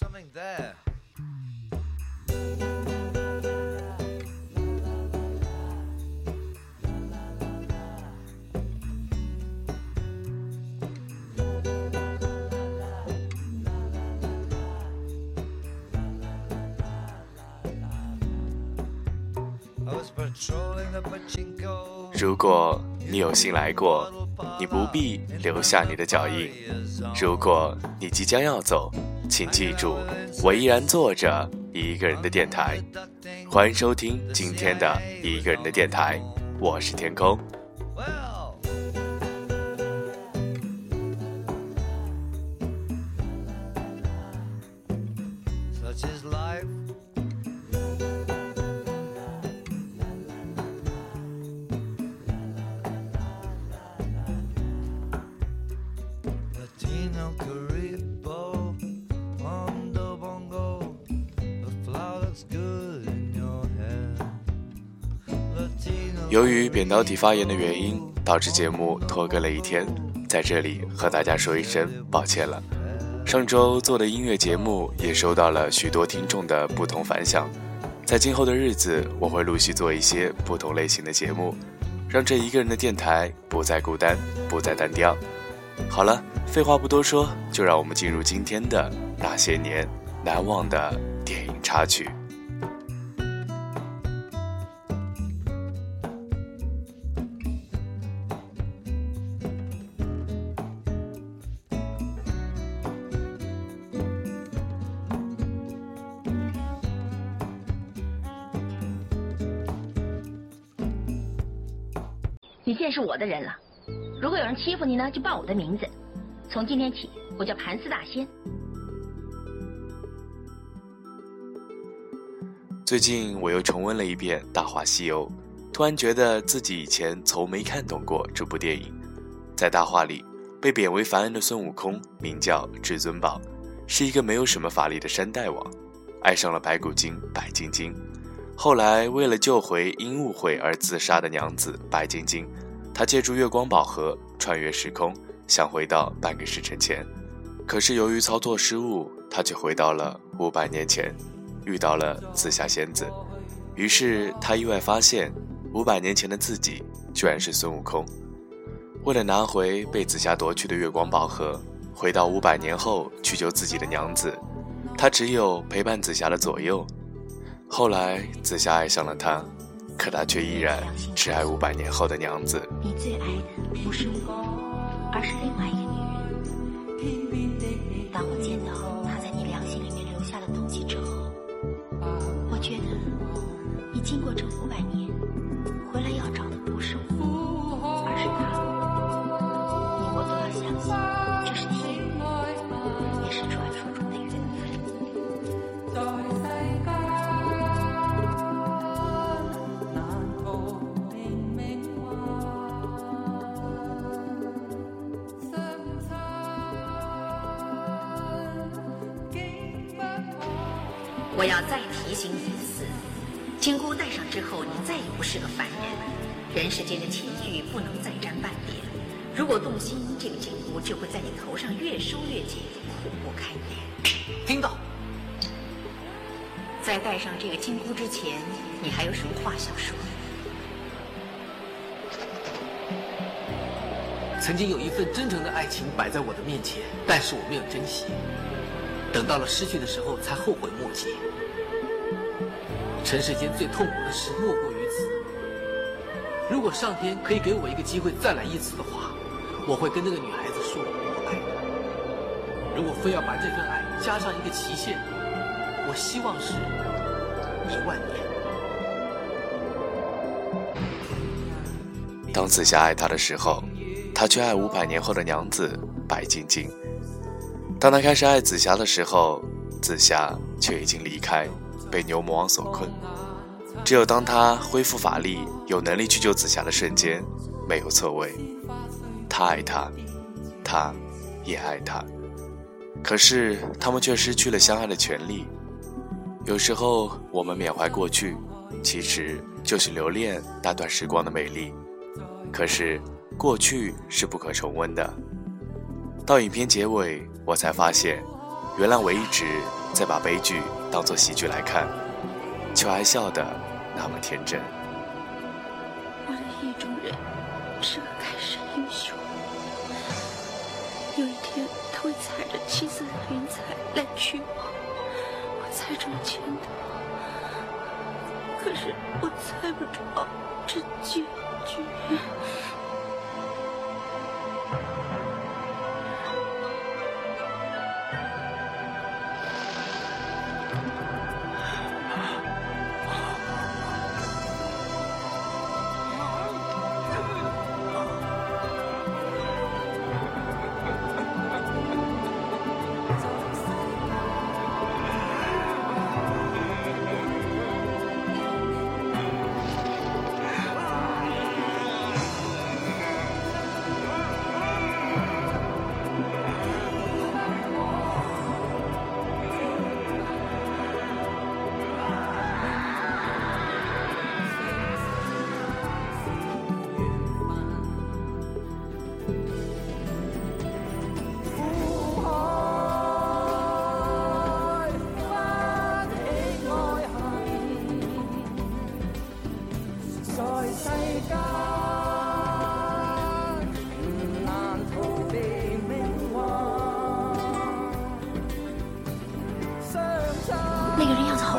something there. Patrolling 如果你有幸来过，你不必留下你的脚印。如果你即将要走，请记住，我依然坐着一个人的电台。欢迎收听今天的一个人的电台，我是天空。由于扁桃体发炎的原因，导致节目拖更了一天，在这里和大家说一声抱歉了。上周做的音乐节目也收到了许多听众的不同反响，在今后的日子，我会陆续做一些不同类型的节目，让这一个人的电台不再孤单，不再单调。好了，废话不多说，就让我们进入今天的那些年难忘的电影插曲。的人了。如果有人欺负你呢，就报我的名字。从今天起，我叫盘丝大仙。最近我又重温了一遍《大话西游》，突然觉得自己以前从没看懂过这部电影。在大话里，被贬为凡人的孙悟空名叫至尊宝，是一个没有什么法力的山大王，爱上了白骨精白晶晶。后来为了救回因误会而自杀的娘子白晶晶，他借助月光宝盒穿越时空，想回到半个时辰前。可是由于操作失误，他却回到了五百年前。遇到了紫霞仙子，于是他意外发现，五百年前的自己居然是孙悟空。为了拿回被紫霞夺去的月光宝盒，回到五百年后去救自己的娘子，他只有陪伴紫霞的左右。后来紫霞爱上了他，可他却依然只爱五百年后的娘子。你最爱的不是我，而是另外一个女人。当我见到我要再提醒你一次，金箍戴上之后，你再也不是个凡人，人世间的情欲不能再沾半点。如果动心，这个金箍就会在你头上越收越紧，苦不堪言。听到。在戴上这个金箍之前，你还有什么话想说？曾经有一份真诚的爱情摆在我的面前，但是我没有珍惜。等到了失去的时候，才后悔莫及。尘世间最痛苦的事莫过于此。如果上天可以给我一个机会再来一次的话，我会跟那个女孩子说我爱她。如果非要把这份爱加上一个期限，我希望是一万年。当紫霞爱他的时候，他却爱五百年后的娘子白晶晶。当他开始爱紫霞的时候，紫霞却已经离开，被牛魔王所困。只有当他恢复法力，有能力去救紫霞的瞬间，没有错位。他爱她，她也爱他，可是他们却失去了相爱的权利。有时候我们缅怀过去，其实就是留恋那段时光的美丽。可是过去是不可重温的。到影片结尾，我才发现，原来我一直在把悲剧当作喜剧来看，却还笑得那么天真。我的意中人是个盖世英雄，有一天他会踩着七色的云彩来娶我，我猜中了前途，可是我猜不着这结局。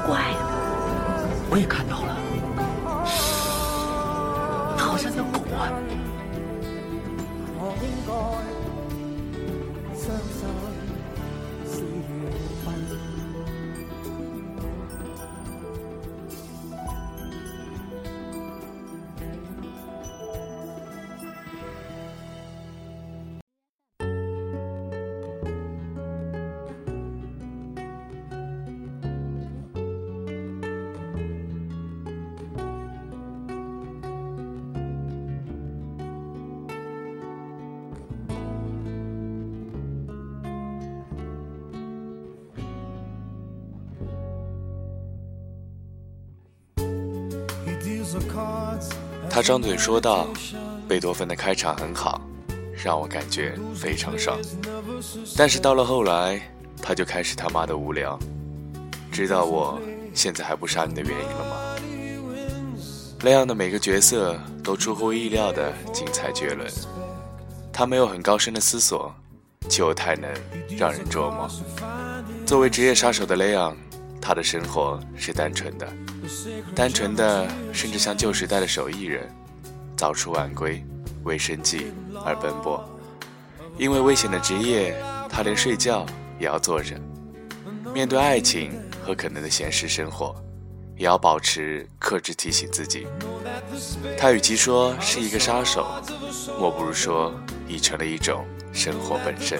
怪了！我也看到他张嘴说道：“贝多芬的开场很好，让我感觉非常爽。但是到了后来，他就开始他妈的无聊。知道我现在还不杀你的原因了吗？那样的每个角色都出乎意料的精彩绝伦。他没有很高深的思索，却又太能让人琢磨。作为职业杀手的雷昂，他的生活是单纯的。”单纯的，甚至像旧时代的手艺人，早出晚归，为生计而奔波。因为危险的职业，他连睡觉也要坐着。面对爱情和可能的闲适生活，也要保持克制，提醒自己。他与其说是一个杀手，莫不如说已成了一种生活本身。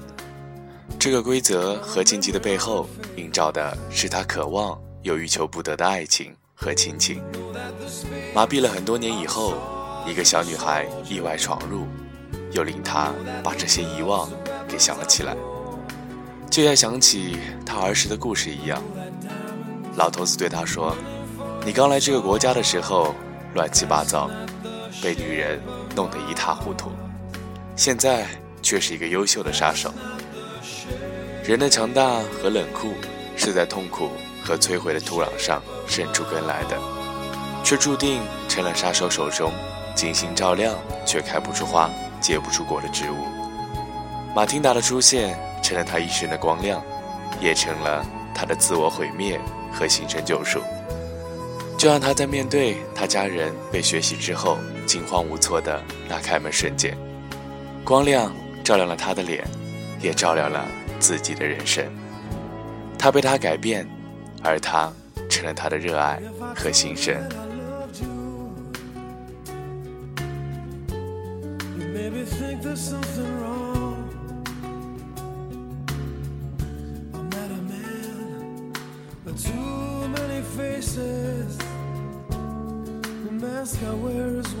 这个规则和禁忌的背后，映照的是他渴望又欲求不得的爱情和亲情。麻痹了很多年以后，一个小女孩意外闯入。又令他把这些遗忘给想了起来，就像想起他儿时的故事一样。老头子对他说：“你刚来这个国家的时候乱七八糟，被女人弄得一塌糊涂，现在却是一个优秀的杀手。人的强大和冷酷是在痛苦和摧毁的土壤上生出根来的，却注定成了杀手手中精心照料却开不出花。”结不出果的植物，马汀达的出现成了他一生的光亮，也成了他的自我毁灭和新生救赎。就让他在面对他家人被血洗之后惊慌无措的那开门瞬间，光亮照亮了他的脸，也照亮了自己的人生。他被他改变，而他成了他的热爱和心声。Many. The I one.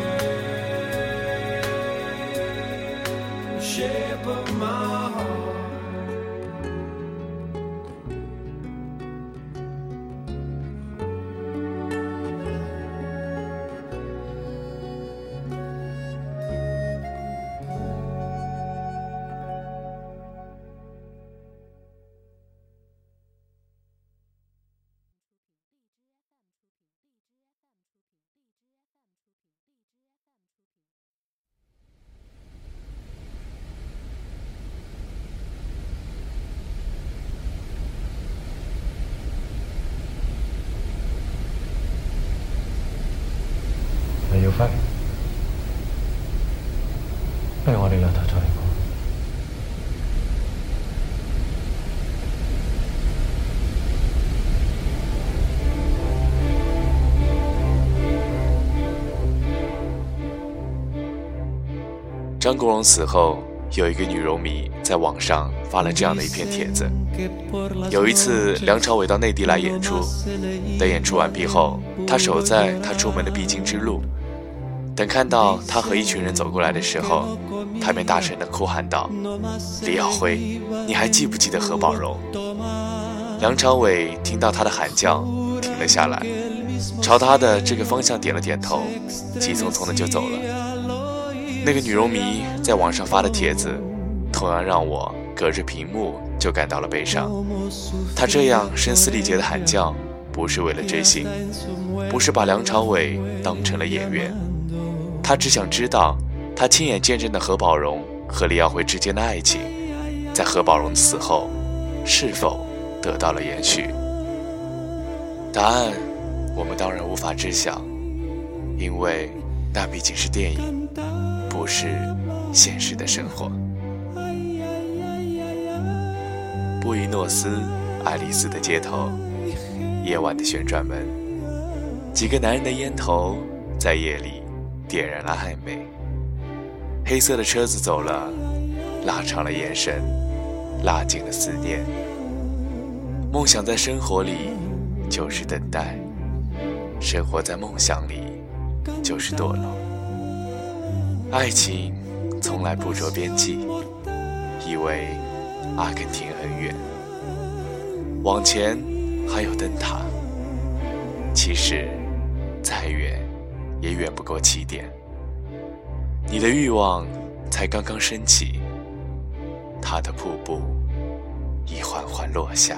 张国荣死后，有一个女 rom 迷在网上发了这样的一篇帖子。有一次，梁朝伟到内地来演出，等演出完毕后，他守在他出门的必经之路。等看到他和一群人走过来的时候，他便大声的哭喊道：“李耀辉，你还记不记得何宝荣？”梁朝伟听到他的喊叫，停了下来，朝他的这个方向点了点头，急匆匆的就走了。那个女 rom 迷在网上发的帖子，同样让我隔着屏幕就感到了悲伤。她这样声嘶力竭的喊叫，不是为了追星，不是把梁朝伟当成了演员，她只想知道，她亲眼见证的何宝荣和李耀辉之间的爱情，在何宝荣死后，是否得到了延续？答案，我们当然无法知晓，因为那毕竟是电影。不是现实的生活。布宜诺斯艾利斯的街头，夜晚的旋转门，几个男人的烟头在夜里点燃了暧昧。黑色的车子走了，拉长了眼神，拉近了思念。梦想在生活里就是等待，生活在梦想里就是堕落。爱情从来不着边际，以为阿根廷很远，往前还有灯塔。其实再远也远不过起点。你的欲望才刚刚升起，它的瀑布已缓缓落下。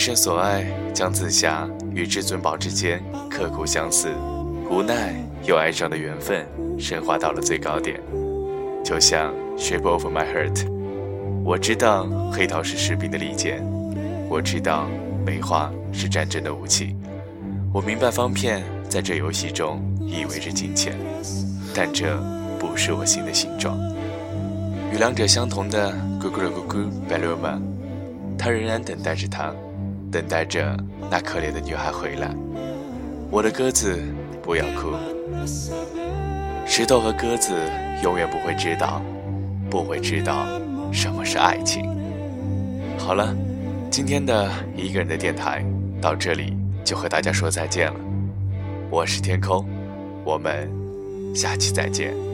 一生所爱，姜子牙与至尊宝之间刻骨相似，无奈又爱上的缘分升华到了最高点。就像《Shape of My Heart》，我知道黑桃是士兵的利剑，我知道梅花是战争的武器，我明白方片在这游戏中意味着金钱，但这不是我心的形状。与两者相同的咕咕噜咕咕白溜吗？他仍然等待着他，等待着那可怜的女孩回来。我的鸽子，不要哭。石头和鸽子永远不会知道，不会知道什么是爱情。好了，今天的一个人的电台到这里就和大家说再见了。我是天空，我们下期再见。